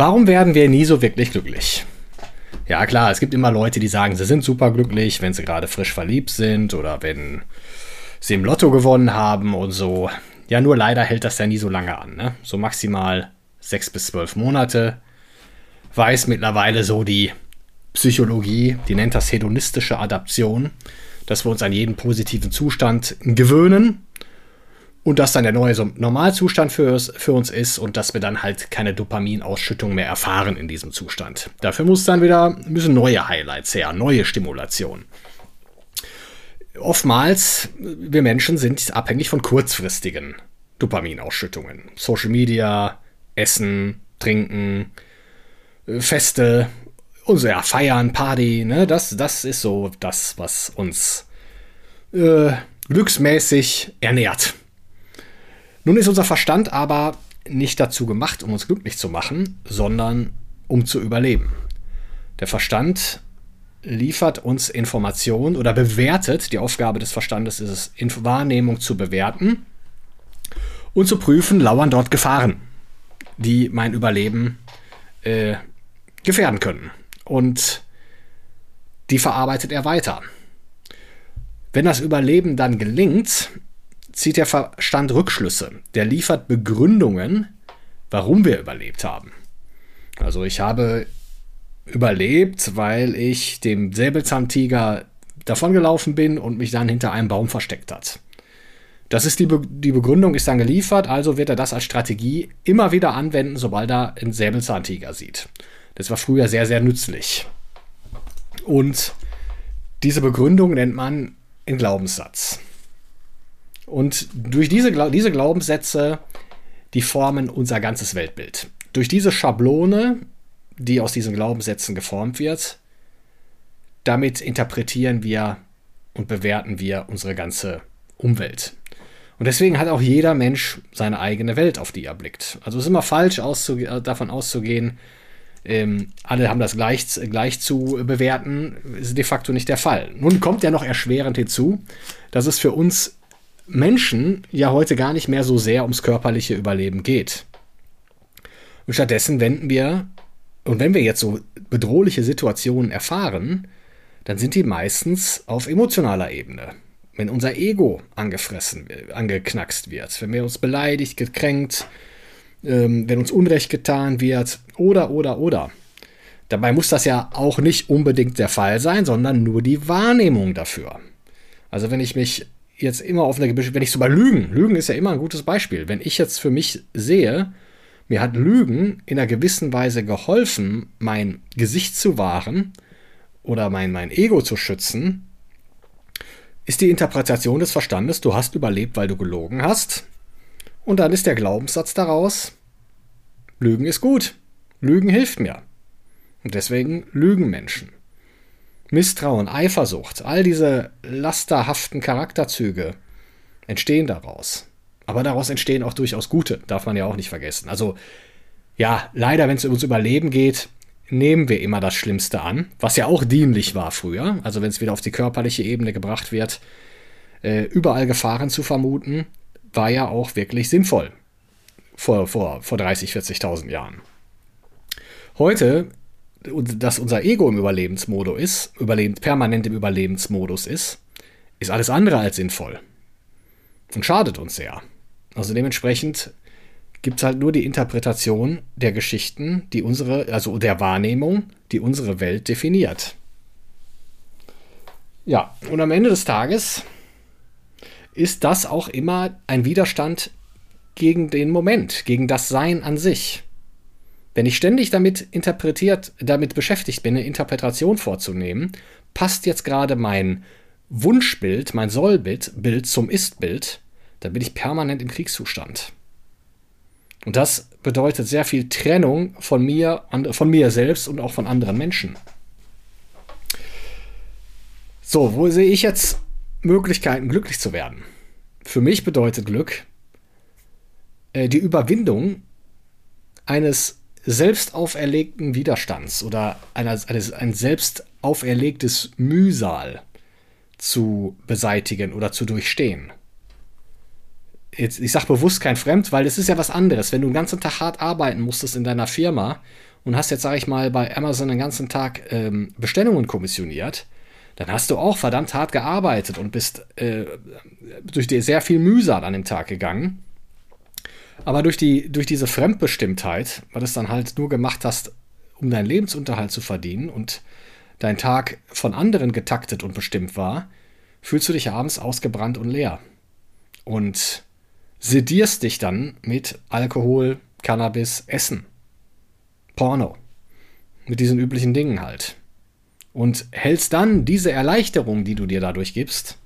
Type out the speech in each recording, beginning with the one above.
Warum werden wir nie so wirklich glücklich? Ja klar, es gibt immer Leute, die sagen, sie sind super glücklich, wenn sie gerade frisch verliebt sind oder wenn sie im Lotto gewonnen haben und so. Ja, nur leider hält das ja nie so lange an. Ne? So maximal sechs bis zwölf Monate. Weiß mittlerweile so die Psychologie, die nennt das hedonistische Adaption, dass wir uns an jeden positiven Zustand gewöhnen und das dann der neue Normalzustand für, für uns ist und dass wir dann halt keine Dopaminausschüttung mehr erfahren in diesem Zustand. Dafür muss dann wieder müssen neue Highlights her, neue Stimulation. Oftmals, wir Menschen sind abhängig von kurzfristigen Dopaminausschüttungen. Social Media, Essen, Trinken, Feste, und so, ja, Feiern, Party, ne, das, das ist so das, was uns äh, glücksmäßig ernährt. Nun ist unser Verstand aber nicht dazu gemacht, um uns glücklich zu machen, sondern um zu überleben. Der Verstand liefert uns Informationen oder bewertet, die Aufgabe des Verstandes ist es, in Wahrnehmung zu bewerten und zu prüfen, lauern dort Gefahren, die mein Überleben äh, gefährden können. Und die verarbeitet er weiter. Wenn das Überleben dann gelingt, zieht der Verstand Rückschlüsse. Der liefert Begründungen, warum wir überlebt haben. Also ich habe überlebt, weil ich dem Säbelzahntiger davongelaufen bin und mich dann hinter einem Baum versteckt hat. Das ist die, Be die Begründung ist dann geliefert, also wird er das als Strategie immer wieder anwenden, sobald er einen Säbelzahntiger sieht. Das war früher sehr, sehr nützlich. Und diese Begründung nennt man einen Glaubenssatz. Und durch diese, diese Glaubenssätze, die formen unser ganzes Weltbild. Durch diese Schablone, die aus diesen Glaubenssätzen geformt wird, damit interpretieren wir und bewerten wir unsere ganze Umwelt. Und deswegen hat auch jeder Mensch seine eigene Welt, auf die er blickt. Also es ist immer falsch auszuge äh, davon auszugehen, ähm, alle haben das gleich, gleich zu bewerten, ist de facto nicht der Fall. Nun kommt ja noch erschwerend hinzu, dass es für uns Menschen ja heute gar nicht mehr so sehr ums körperliche Überleben geht. Und stattdessen wenden wir, und wenn wir jetzt so bedrohliche Situationen erfahren, dann sind die meistens auf emotionaler Ebene. Wenn unser Ego angefressen, angeknackst wird, wenn wir uns beleidigt, gekränkt, ähm, wenn uns Unrecht getan wird, oder, oder, oder. Dabei muss das ja auch nicht unbedingt der Fall sein, sondern nur die Wahrnehmung dafür. Also wenn ich mich jetzt immer auf eine, wenn ich sogar Lügen, Lügen ist ja immer ein gutes Beispiel. Wenn ich jetzt für mich sehe, mir hat Lügen in einer gewissen Weise geholfen, mein Gesicht zu wahren oder mein, mein Ego zu schützen, ist die Interpretation des Verstandes, du hast überlebt, weil du gelogen hast. Und dann ist der Glaubenssatz daraus, Lügen ist gut, Lügen hilft mir. Und deswegen lügen Menschen. Misstrauen, Eifersucht, all diese lasterhaften Charakterzüge entstehen daraus. Aber daraus entstehen auch durchaus gute, darf man ja auch nicht vergessen. Also ja, leider, wenn es ums Überleben geht, nehmen wir immer das Schlimmste an, was ja auch dienlich war früher. Also wenn es wieder auf die körperliche Ebene gebracht wird, äh, überall Gefahren zu vermuten, war ja auch wirklich sinnvoll. Vor, vor, vor 30, 40.000 Jahren. Heute dass unser Ego im Überlebensmodus ist, überlebend, permanent im Überlebensmodus ist, ist alles andere als sinnvoll. Und schadet uns sehr. Also dementsprechend gibt es halt nur die Interpretation der Geschichten, die unsere, also der Wahrnehmung, die unsere Welt definiert. Ja, und am Ende des Tages ist das auch immer ein Widerstand gegen den Moment, gegen das Sein an sich. Wenn ich ständig damit interpretiert, damit beschäftigt bin, eine Interpretation vorzunehmen, passt jetzt gerade mein Wunschbild, mein Sollbild Bild zum Ist-Bild, dann bin ich permanent im Kriegszustand. Und das bedeutet sehr viel Trennung von mir, von mir selbst und auch von anderen Menschen. So, wo sehe ich jetzt Möglichkeiten, glücklich zu werden? Für mich bedeutet Glück äh, die Überwindung eines selbst auferlegten Widerstands oder eines, eines, ein selbst auferlegtes Mühsal zu beseitigen oder zu durchstehen. Jetzt, ich sage bewusst kein Fremd, weil es ist ja was anderes. Wenn du den ganzen Tag hart arbeiten musstest in deiner Firma und hast jetzt, sage ich mal, bei Amazon den ganzen Tag ähm, Bestellungen kommissioniert, dann hast du auch verdammt hart gearbeitet und bist äh, durch dir sehr viel Mühsal an dem Tag gegangen. Aber durch, die, durch diese Fremdbestimmtheit, weil du es dann halt nur gemacht hast, um deinen Lebensunterhalt zu verdienen und dein Tag von anderen getaktet und bestimmt war, fühlst du dich abends ausgebrannt und leer. Und sedierst dich dann mit Alkohol, Cannabis, Essen, Porno. Mit diesen üblichen Dingen halt. Und hältst dann diese Erleichterung, die du dir dadurch gibst,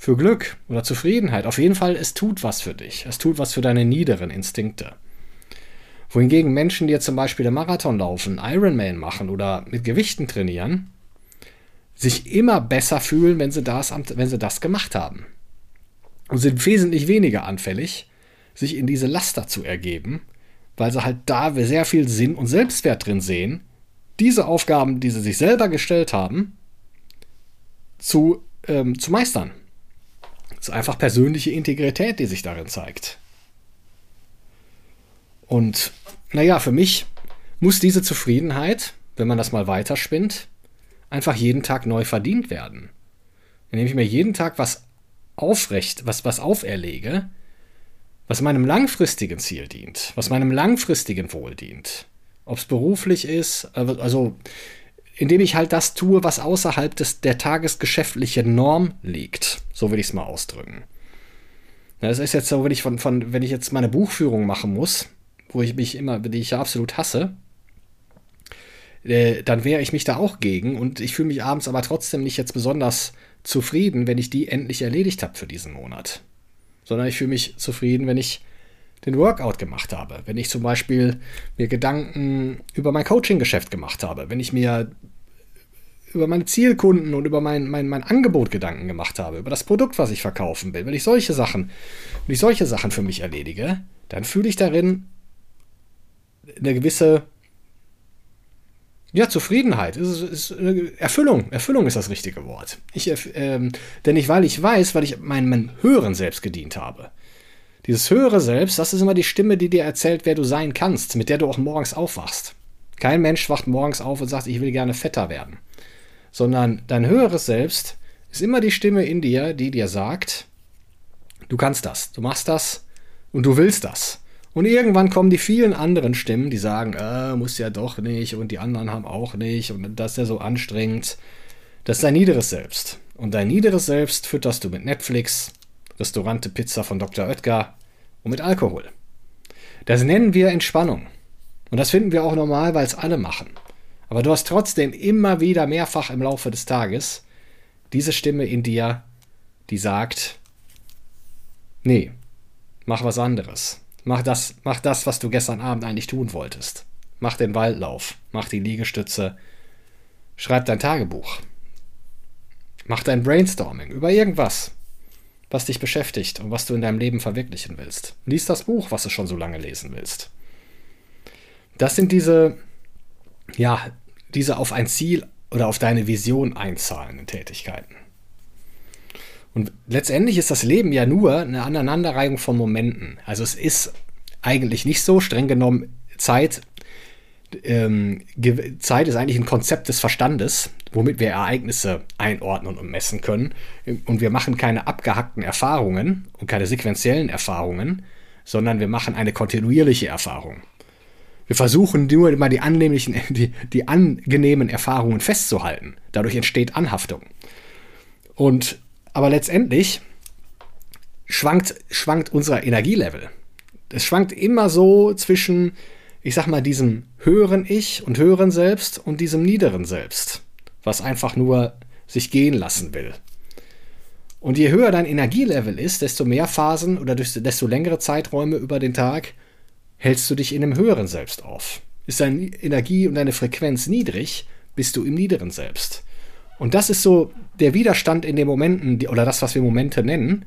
für Glück oder Zufriedenheit. Auf jeden Fall, es tut was für dich. Es tut was für deine niederen Instinkte. Wohingegen Menschen, die jetzt zum Beispiel den Marathon laufen, Ironman machen oder mit Gewichten trainieren, sich immer besser fühlen, wenn sie das, wenn sie das gemacht haben. Und sind wesentlich weniger anfällig, sich in diese Laster zu ergeben, weil sie halt da sehr viel Sinn und Selbstwert drin sehen, diese Aufgaben, die sie sich selber gestellt haben, zu, ähm, zu meistern. Ist einfach persönliche Integrität, die sich darin zeigt. Und naja, für mich muss diese Zufriedenheit, wenn man das mal weiterspinnt, einfach jeden Tag neu verdient werden. Indem ich mir jeden Tag was aufrecht, was, was auferlege, was meinem langfristigen Ziel dient, was meinem langfristigen Wohl dient. Ob es beruflich ist, also indem ich halt das tue, was außerhalb des, der tagesgeschäftlichen Norm liegt. So will ich es mal ausdrücken. Das ist jetzt so, wenn ich von, von, wenn ich jetzt meine Buchführung machen muss, wo ich mich immer, die ich ja absolut hasse, äh, dann wehre ich mich da auch gegen und ich fühle mich abends aber trotzdem nicht jetzt besonders zufrieden, wenn ich die endlich erledigt habe für diesen Monat. Sondern ich fühle mich zufrieden, wenn ich den Workout gemacht habe, wenn ich zum Beispiel mir Gedanken über mein Coaching-Geschäft gemacht habe, wenn ich mir über meine Zielkunden und über mein, mein, mein Angebot Gedanken gemacht habe, über das Produkt, was ich verkaufen will, wenn ich solche Sachen, wenn ich solche Sachen für mich erledige, dann fühle ich darin eine gewisse ja, Zufriedenheit. Ist, ist, Erfüllung. Erfüllung ist das richtige Wort. Ich, ähm, denn nicht, weil ich weiß, weil ich meinem, meinem höheren Selbst gedient habe. Dieses höhere Selbst, das ist immer die Stimme, die dir erzählt, wer du sein kannst, mit der du auch morgens aufwachst. Kein Mensch wacht morgens auf und sagt, ich will gerne fetter werden. Sondern dein höheres Selbst ist immer die Stimme in dir, die dir sagt, du kannst das, du machst das und du willst das. Und irgendwann kommen die vielen anderen Stimmen, die sagen, äh, muss ja doch nicht und die anderen haben auch nicht und das ist ja so anstrengend. Das ist dein niederes Selbst. Und dein niederes Selbst fütterst du mit Netflix, Restaurante Pizza von Dr. Oetker und mit Alkohol. Das nennen wir Entspannung. Und das finden wir auch normal, weil es alle machen. Aber du hast trotzdem immer wieder mehrfach im Laufe des Tages diese Stimme in dir, die sagt, nee, mach was anderes. Mach das, mach das, was du gestern Abend eigentlich tun wolltest. Mach den Waldlauf, mach die Liegestütze, schreib dein Tagebuch. Mach dein Brainstorming über irgendwas was dich beschäftigt und was du in deinem Leben verwirklichen willst. Lies das Buch, was du schon so lange lesen willst. Das sind diese, ja, diese auf ein Ziel oder auf deine Vision einzahlenden Tätigkeiten. Und letztendlich ist das Leben ja nur eine Aneinanderreihung von Momenten. Also es ist eigentlich nicht so streng genommen Zeit. Ähm, Zeit ist eigentlich ein Konzept des Verstandes womit wir Ereignisse einordnen und messen können. Und wir machen keine abgehackten Erfahrungen und keine sequenziellen Erfahrungen, sondern wir machen eine kontinuierliche Erfahrung. Wir versuchen nur immer die, annehmlichen, die, die angenehmen Erfahrungen festzuhalten. Dadurch entsteht Anhaftung. Und aber letztendlich schwankt, schwankt unser Energielevel. Es schwankt immer so zwischen, ich sag mal, diesem höheren Ich und höheren Selbst und diesem niederen Selbst was einfach nur sich gehen lassen will. Und je höher dein Energielevel ist, desto mehr Phasen oder desto längere Zeiträume über den Tag hältst du dich in einem höheren Selbst auf. Ist deine Energie und deine Frequenz niedrig, bist du im niederen Selbst. Und das ist so der Widerstand in den Momenten, oder das, was wir Momente nennen,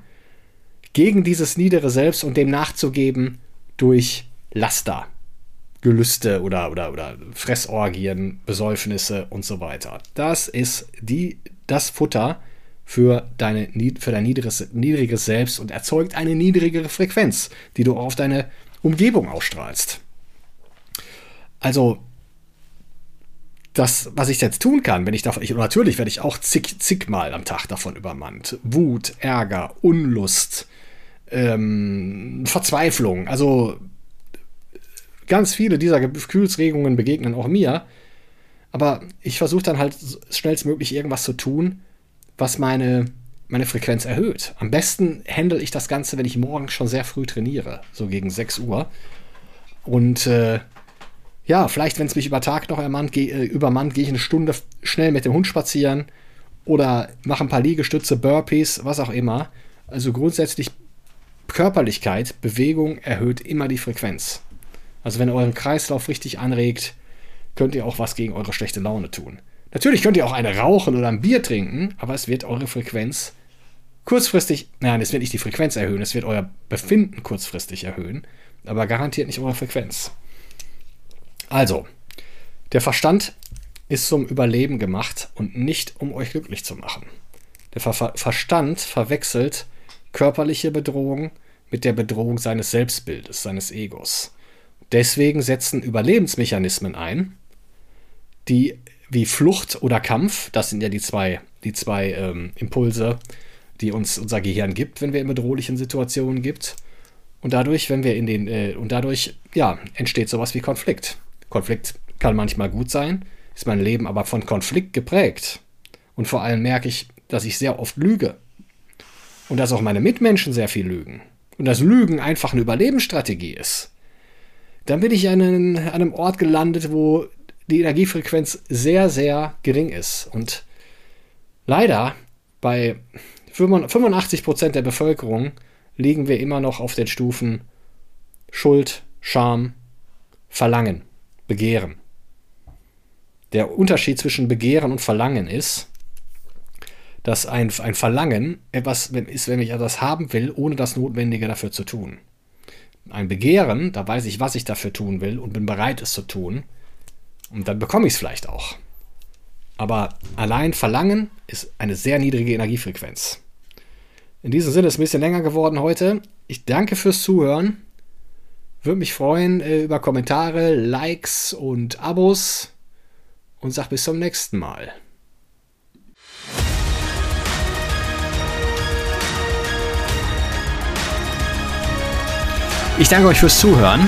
gegen dieses niedere Selbst und dem nachzugeben durch Laster, Gelüste oder, oder, oder Fressorgien, Besäufnisse und so weiter. Das ist die, das Futter für, deine, für dein niedriges, niedriges Selbst und erzeugt eine niedrigere Frequenz, die du auf deine Umgebung ausstrahlst. Also, das, was ich jetzt tun kann, wenn ich davon, ich, natürlich werde ich auch zig, zigmal am Tag davon übermannt. Wut, Ärger, Unlust, ähm, Verzweiflung, also ganz viele dieser Gefühlsregungen begegnen auch mir. Aber ich versuche dann halt schnellstmöglich irgendwas zu tun, was meine, meine Frequenz erhöht. Am besten handle ich das Ganze, wenn ich morgens schon sehr früh trainiere, so gegen 6 Uhr. Und äh, ja, vielleicht, wenn es mich über Tag noch ermannt, geh, äh, übermannt, gehe ich eine Stunde schnell mit dem Hund spazieren oder mache ein paar Liegestütze, Burpees, was auch immer. Also grundsätzlich Körperlichkeit, Bewegung erhöht immer die Frequenz. Also wenn ihr euren Kreislauf richtig anregt, könnt ihr auch was gegen eure schlechte Laune tun. Natürlich könnt ihr auch eine rauchen oder ein Bier trinken, aber es wird eure Frequenz kurzfristig, nein, es wird nicht die Frequenz erhöhen, es wird euer Befinden kurzfristig erhöhen, aber garantiert nicht eure Frequenz. Also, der Verstand ist zum Überleben gemacht und nicht um euch glücklich zu machen. Der Ver Verstand verwechselt körperliche Bedrohung mit der Bedrohung seines Selbstbildes, seines Egos. Deswegen setzen Überlebensmechanismen ein, die wie Flucht oder Kampf, das sind ja die zwei, die zwei ähm, Impulse, die uns unser Gehirn gibt, wenn wir in bedrohlichen Situationen gibt. Und dadurch, wenn wir in den, äh, und dadurch, ja, entsteht sowas wie Konflikt. Konflikt kann manchmal gut sein, ist mein Leben aber von Konflikt geprägt. Und vor allem merke ich, dass ich sehr oft lüge. Und dass auch meine Mitmenschen sehr viel lügen. Und dass Lügen einfach eine Überlebensstrategie ist dann bin ich an, einen, an einem Ort gelandet, wo die Energiefrequenz sehr, sehr gering ist. Und leider bei 85 Prozent der Bevölkerung liegen wir immer noch auf den Stufen Schuld, Scham, Verlangen, Begehren. Der Unterschied zwischen Begehren und Verlangen ist, dass ein, ein Verlangen etwas ist, wenn ich etwas haben will, ohne das Notwendige dafür zu tun ein Begehren, da weiß ich, was ich dafür tun will und bin bereit, es zu tun. Und dann bekomme ich es vielleicht auch. Aber allein Verlangen ist eine sehr niedrige Energiefrequenz. In diesem Sinne ist es ein bisschen länger geworden heute. Ich danke fürs Zuhören. Würde mich freuen äh, über Kommentare, Likes und Abos. Und sag bis zum nächsten Mal. Ich danke euch fürs Zuhören.